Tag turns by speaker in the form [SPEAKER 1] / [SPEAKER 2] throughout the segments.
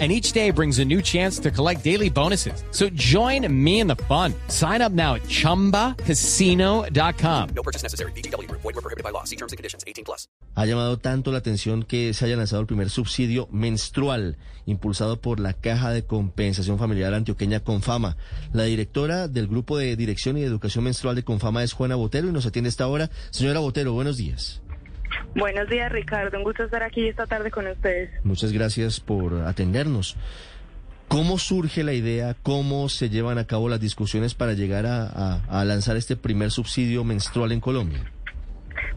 [SPEAKER 1] and each day brings a new chance to collect daily bonuses. So join me in the fun. Sign up now at ChumbaCasino.com.
[SPEAKER 2] No purchase necessary. BGW. Void were prohibited by law. See terms and conditions. 18 plus.
[SPEAKER 3] Ha llamado tanto la atención que se haya lanzado el primer subsidio menstrual impulsado por la Caja de Compensación Familiar Antioqueña Confama. La directora del Grupo de Dirección y Educación Menstrual de Confama es Juana Botero y nos atiende esta hora. Señora Botero, buenos días.
[SPEAKER 4] Buenos días, Ricardo. Un gusto estar aquí esta tarde con ustedes.
[SPEAKER 3] Muchas gracias por atendernos. ¿Cómo surge la idea? ¿Cómo se llevan a cabo las discusiones para llegar a, a, a lanzar este primer subsidio menstrual en Colombia?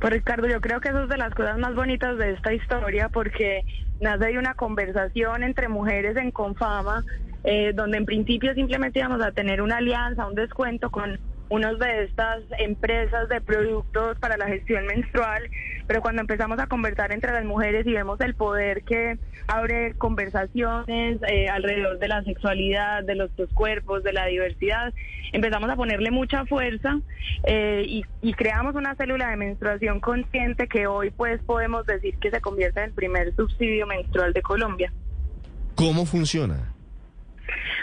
[SPEAKER 4] Pues Ricardo, yo creo que eso es de las cosas más bonitas de esta historia porque nace de una conversación entre mujeres en Confama, eh, donde en principio simplemente íbamos a tener una alianza, un descuento con unos de estas empresas de productos para la gestión menstrual, pero cuando empezamos a conversar entre las mujeres y vemos el poder que abre conversaciones eh, alrededor de la sexualidad, de los dos cuerpos, de la diversidad, empezamos a ponerle mucha fuerza eh, y, y creamos una célula de menstruación consciente que hoy pues podemos decir que se convierte en el primer subsidio menstrual de Colombia.
[SPEAKER 3] ¿Cómo funciona?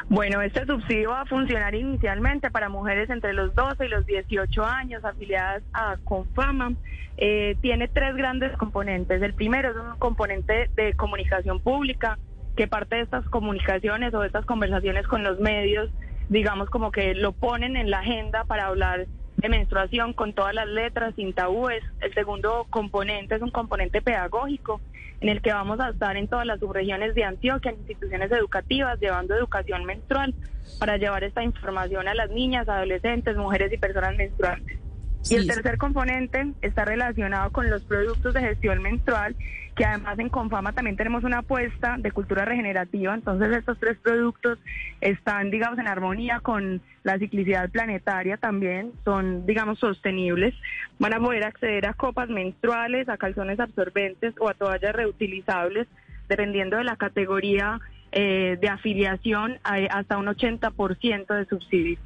[SPEAKER 4] Bueno, este subsidio va a funcionar inicialmente para mujeres entre los 12 y los 18 años afiliadas a Confama. Eh, tiene tres grandes componentes. El primero es un componente de comunicación pública, que parte de estas comunicaciones o de estas conversaciones con los medios, digamos como que lo ponen en la agenda para hablar de menstruación con todas las letras, sin tabúes. El segundo componente es un componente pedagógico en el que vamos a estar en todas las subregiones de Antioquia, en instituciones educativas, llevando educación menstrual para llevar esta información a las niñas, adolescentes, mujeres y personas menstruantes. Y el tercer componente está relacionado con los productos de gestión menstrual, que además en Confama también tenemos una apuesta de cultura regenerativa, entonces estos tres productos están, digamos, en armonía con la ciclicidad planetaria también, son, digamos, sostenibles, van a poder acceder a copas menstruales, a calzones absorbentes o a toallas reutilizables, dependiendo de la categoría eh, de afiliación, hasta un 80% de subsidio.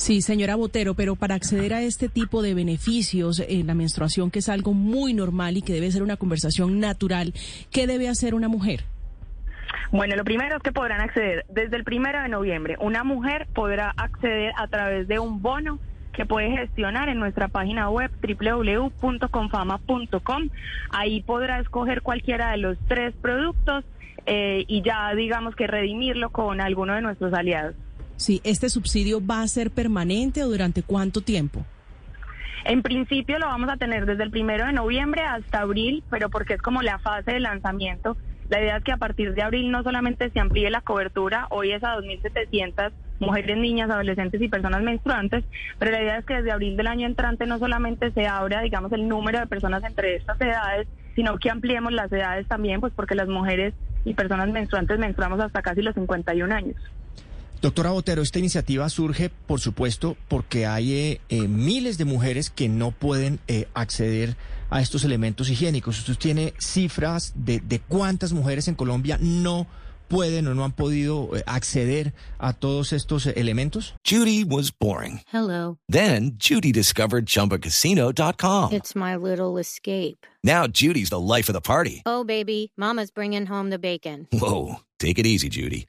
[SPEAKER 5] Sí, señora Botero, pero para acceder a este tipo de beneficios en la menstruación, que es algo muy normal y que debe ser una conversación natural, ¿qué debe hacer una mujer?
[SPEAKER 4] Bueno, lo primero es que podrán acceder desde el primero de noviembre. Una mujer podrá acceder a través de un bono que puede gestionar en nuestra página web www.confama.com. Ahí podrá escoger cualquiera de los tres productos eh, y ya digamos que redimirlo con alguno de nuestros aliados.
[SPEAKER 5] Sí, ¿este subsidio va a ser permanente o durante cuánto tiempo?
[SPEAKER 4] En principio lo vamos a tener desde el primero de noviembre hasta abril, pero porque es como la fase de lanzamiento. La idea es que a partir de abril no solamente se amplíe la cobertura, hoy es a 2.700 mujeres, niñas, adolescentes y personas menstruantes, pero la idea es que desde abril del año entrante no solamente se abra, digamos, el número de personas entre estas edades, sino que ampliemos las edades también, pues porque las mujeres y personas menstruantes menstruamos hasta casi los 51 años.
[SPEAKER 6] Doctora Botero, esta iniciativa surge, por supuesto, porque hay eh, eh, miles de mujeres que no pueden eh, acceder a estos elementos higiénicos. ¿Usted tiene cifras de, de cuántas mujeres en Colombia no pueden o no han podido eh, acceder a todos estos eh, elementos?
[SPEAKER 7] Judy was boring.
[SPEAKER 8] Hello.
[SPEAKER 7] Then Judy discovered ChumbaCasino.com.
[SPEAKER 8] It's my little escape.
[SPEAKER 7] Now Judy's the life of the party.
[SPEAKER 8] Oh, baby, Mama's bringing home the bacon.
[SPEAKER 7] Whoa, take it easy, Judy.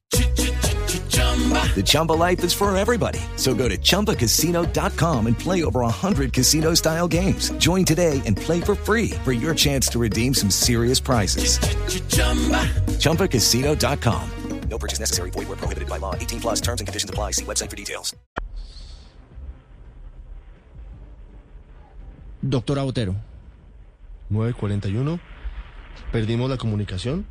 [SPEAKER 7] The Chumba life is for everybody. So go to ChumbaCasino.com and play over 100 casino style games. Join today and play for free for your chance to redeem some serious prizes. ChumbaCasino.com.
[SPEAKER 2] No purchase necessary. Void were prohibited by law. 18 plus terms and conditions apply. See website for details.
[SPEAKER 3] Doctora Botero. 941. Perdimos la comunicación.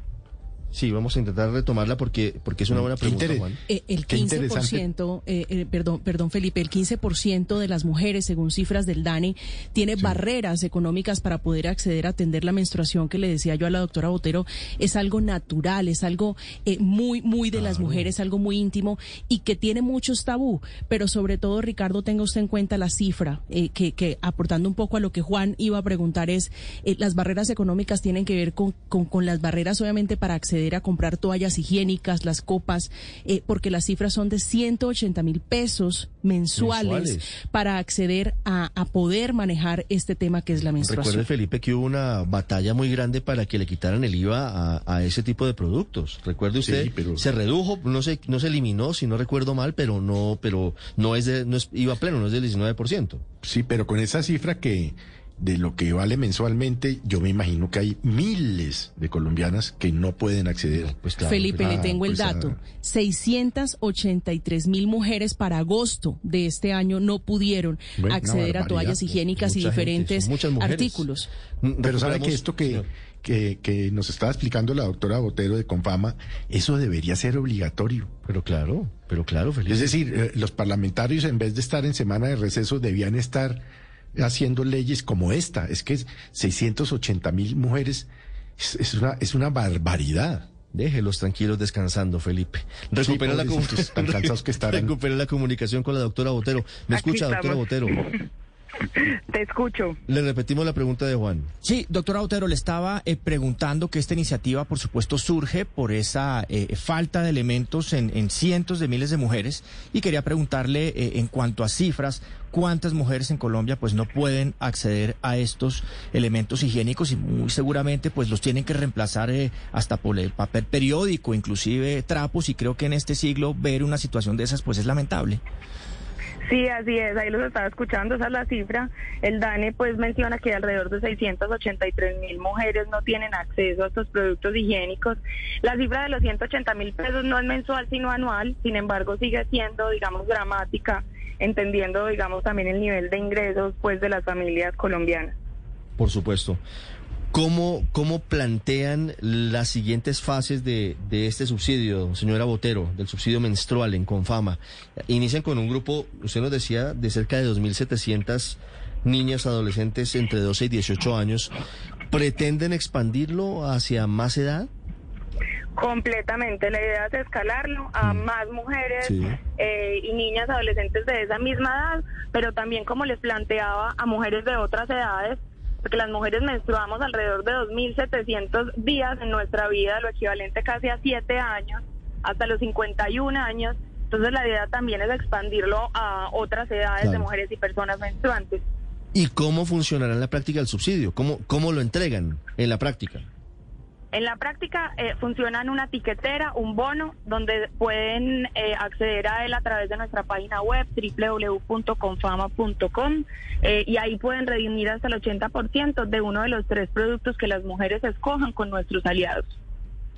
[SPEAKER 3] Sí, vamos a intentar retomarla porque, porque es una buena
[SPEAKER 9] Qué
[SPEAKER 3] pregunta, Juan.
[SPEAKER 5] Eh, el
[SPEAKER 9] Qué interesante.
[SPEAKER 5] 15%, eh, eh, perdón, perdón Felipe, el 15% de las mujeres, según cifras del DANE, tiene barreras económicas para poder acceder a atender la menstruación que le decía yo a la doctora Botero. Es algo natural, es algo eh, muy, muy de las mujeres, algo muy íntimo y que tiene muchos tabú. Pero sobre todo, Ricardo, tenga usted en cuenta la cifra, eh, que, que aportando un poco a lo que Juan iba a preguntar es, eh, las barreras económicas tienen que ver con, con, con las barreras, obviamente, para acceder a comprar toallas higiénicas, las copas, eh, porque las cifras son de 180 mil pesos mensuales,
[SPEAKER 3] Mensuales.
[SPEAKER 5] para acceder a, a poder manejar este tema que es la menstruación.
[SPEAKER 3] Recuerde, Felipe, que hubo una batalla muy grande para que le quitaran el IVA a, a ese tipo de productos. Recuerde usted,
[SPEAKER 9] Sí, pero-
[SPEAKER 3] se redujo, no se, no se eliminó, si no recuerdo mal, pero no, pero no es de, no es IVA pleno, no es del 19%.
[SPEAKER 9] Sí, pero con esa cifra que de lo que vale mensualmente, yo me imagino que hay miles de colombianas que no pueden acceder.
[SPEAKER 3] Pues claro,
[SPEAKER 5] Felipe,
[SPEAKER 3] pues,
[SPEAKER 5] le tengo el
[SPEAKER 9] pues, ah.
[SPEAKER 5] dato. 683 mil mujeres para agosto de este año no pudieron
[SPEAKER 9] Bueno,
[SPEAKER 5] acceder a toallas higiénicas y
[SPEAKER 3] gente,
[SPEAKER 5] diferentes artículos.
[SPEAKER 3] Mm,
[SPEAKER 9] Pero sabe que esto que, que, que nos estaba explicando la doctora Botero de Confama, eso debería ser obligatorio.
[SPEAKER 3] Pero claro, pero claro, Felipe.
[SPEAKER 9] Es decir, eh, los parlamentarios en vez de estar en semana de receso debían estar haciendo leyes como esta. Es que 680 mil mujeres es, es una, es una barbaridad.
[SPEAKER 3] Déjelos tranquilos descansando, Felipe. Recupera, la,
[SPEAKER 9] tan cansados que estarán.
[SPEAKER 3] recupera la comunicación con la doctora Botero. ¿Me
[SPEAKER 4] Aquí
[SPEAKER 3] escucha, doctora. Botero?
[SPEAKER 4] Te escucho.
[SPEAKER 3] Le repetimos la pregunta de Juan.
[SPEAKER 6] Sí, doctora Otero, le estaba eh, preguntando que esta iniciativa, por supuesto, surge por esa eh, falta de elementos en, en cientos de miles de mujeres y quería preguntarle eh, en cuanto a cifras, cuántas mujeres en Colombia pues no pueden acceder a estos elementos higiénicos y muy seguramente pues los tienen que reemplazar eh, hasta por el papel periódico, inclusive trapos y creo que en este siglo ver una situación de esas pues es lamentable.
[SPEAKER 4] Sí, así es, ahí los estaba escuchando, esa es la cifra. El DANE pues menciona que alrededor de 683 mil mujeres no tienen acceso a estos productos higiénicos. La cifra de los 180 mil pesos no es mensual sino anual, sin embargo sigue siendo, digamos, dramática, entendiendo, digamos, también el nivel de ingresos pues de las familias colombianas.
[SPEAKER 3] Por supuesto. ¿Cómo, cómo plantean las siguientes fases de, de este subsidio, señora Botero, del subsidio menstrual en Confama? Inician con un grupo, usted nos decía, de cerca de 2.700 niñas, adolescentes entre 12 y 18 años. ¿Pretenden expandirlo hacia más edad?
[SPEAKER 4] Completamente, la idea es escalarlo a más mujeres
[SPEAKER 3] Sí.
[SPEAKER 4] eh, y niñas adolescentes de esa misma edad, pero también como les planteaba a mujeres de otras edades, porque las mujeres menstruamos alrededor de 2.700 días en nuestra vida, lo equivalente casi a 7 años, hasta los 51 años. Entonces la idea también es expandirlo a otras edades de mujeres y personas menstruantes.
[SPEAKER 3] ¿Y cómo funcionará en la práctica el subsidio? ¿Cómo, cómo lo entregan en la práctica?
[SPEAKER 4] En la práctica eh, funciona en una tiquetera, un bono, donde pueden eh, acceder a él a través de nuestra página web www.confama.com eh, y ahí pueden redimir hasta el 80% de uno de los tres productos que las mujeres escojan con nuestros aliados.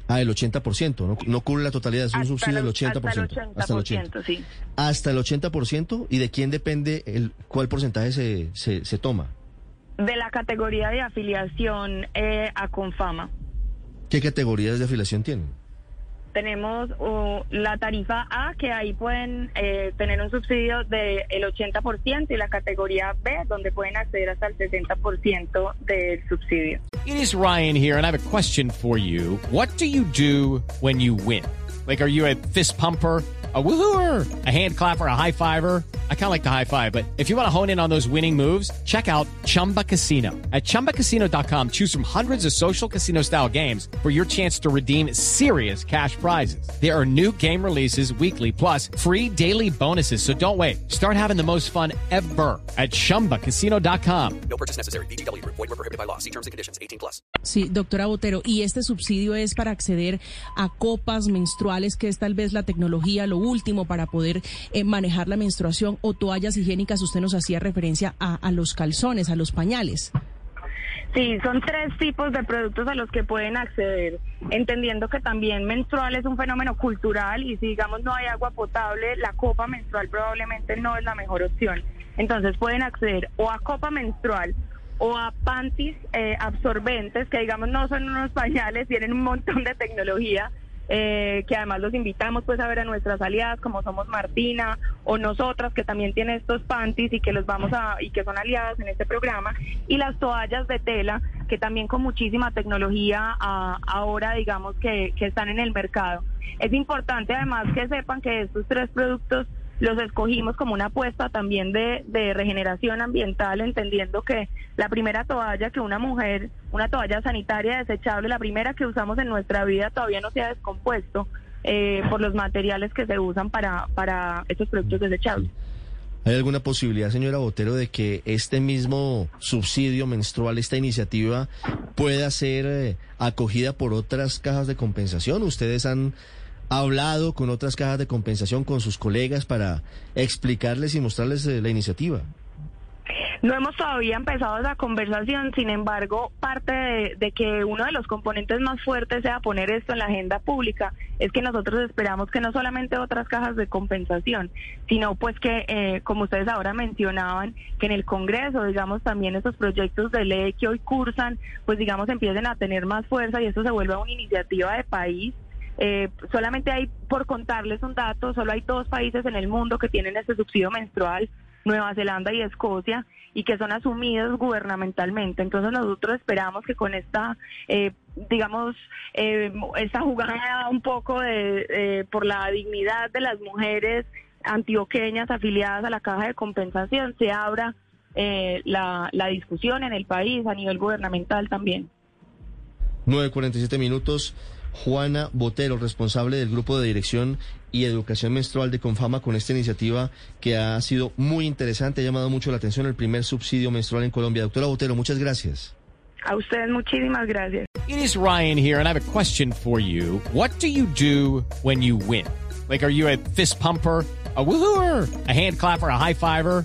[SPEAKER 3] Ah, el 80%, no, no cubre la totalidad, es un
[SPEAKER 4] Hasta
[SPEAKER 3] subsidio
[SPEAKER 4] el-
[SPEAKER 3] del 80%.
[SPEAKER 4] Hasta el 80%, sí.
[SPEAKER 3] Hasta el 80%, ¿y de quién depende el cuál porcentaje se, se, se toma?
[SPEAKER 4] De la categoría de afiliación eh, a Confama.
[SPEAKER 3] ¿Qué categorías de afiliación tienen?
[SPEAKER 4] Tenemos uh, la tarifa A, que ahí pueden eh, tener un subsidio del 80%, y la categoría B, donde pueden acceder hasta el 60% del subsidio.
[SPEAKER 1] It is Ryan here, and I have a question for you. What do you do when you win? Like, are you a fist pumper? A woohooer, a hand clapper, a high fiver. I kind of like the high five, but if you want to hone in on those winning moves, check out Chumba Casino. At chumbacasino.com, choose from hundreds of social casino style games for your chance to redeem serious cash prizes. There are new game releases weekly, plus free daily bonuses. So don't wait. Start having the most fun ever at chumbacasino.com.
[SPEAKER 2] No purchase necessary. VGW Group. Void were prohibited by law. See terms and conditions. 18 plus.
[SPEAKER 5] Sí, doctora Botero, y este subsidio es para acceder a copas menstruales, que es tal vez la tecnología, lo último para poder eh, manejar la menstruación, o toallas higiénicas, usted nos hacía referencia a, a los calzones, a los pañales.
[SPEAKER 4] Sí, son tres tipos de productos a los que pueden acceder, entendiendo que también menstrual es un fenómeno cultural y si digamos no hay agua potable, la copa menstrual probablemente no es la mejor opción. Entonces pueden acceder o a copa menstrual o a panties eh, absorbentes, que digamos no son unos pañales, tienen un montón de tecnología, eh, que además los invitamos pues a ver a nuestras aliadas como somos Martina o nosotras que también tienen estos panties y que los vamos a y que son aliadas en este programa y las toallas de tela que también con muchísima tecnología ahora digamos que, que están en el mercado. Es importante además que sepan que estos tres productos los escogimos como una apuesta también de, de, regeneración ambiental, entendiendo que la primera toalla que una mujer, una toalla sanitaria desechable, la primera que usamos en nuestra vida todavía no se ha descompuesto eh, por los materiales que se usan para, para estos productos desechables.
[SPEAKER 3] ¿Hay alguna posibilidad, señora Botero, de que este mismo subsidio menstrual, esta iniciativa, pueda ser eh, acogida por otras cajas de compensación? ¿Ustedes han ha hablado con otras cajas de compensación, con sus colegas, para explicarles y mostrarles eh, la iniciativa?
[SPEAKER 4] No hemos todavía empezado esa conversación, sin embargo, parte de, que uno de los componentes más fuertes sea poner esto en la agenda pública es que nosotros esperamos que no solamente otras cajas de compensación, sino pues que, eh, como ustedes ahora mencionaban, que en el Congreso, digamos, también esos proyectos de ley que hoy cursan, pues digamos, empiecen a tener más fuerza y esto se vuelva una iniciativa de país eh, solamente hay, por contarles un dato, solo hay dos países en el mundo que tienen este subsidio menstrual, Nueva Zelanda y Escocia, y que son asumidos gubernamentalmente. Entonces nosotros esperamos que con esta, eh, digamos, eh, esta jugada un poco de, eh, por la dignidad de las mujeres antioqueñas afiliadas a la caja de compensación, se abra la, la discusión en el país a nivel gubernamental también.
[SPEAKER 3] 9.47 minutos. Juana Botero, responsable del grupo de dirección y educación menstrual de Confama con esta iniciativa que ha sido muy interesante, ha llamado mucho la atención el primer subsidio menstrual en Colombia. Doctora Botero, muchas gracias.
[SPEAKER 4] A ustedes muchísimas gracias.
[SPEAKER 1] It is Ryan here and I have a question for you. What do you do when you win? Like, are you a fist pumper? a woohooer, a hand clapper, a high fiver.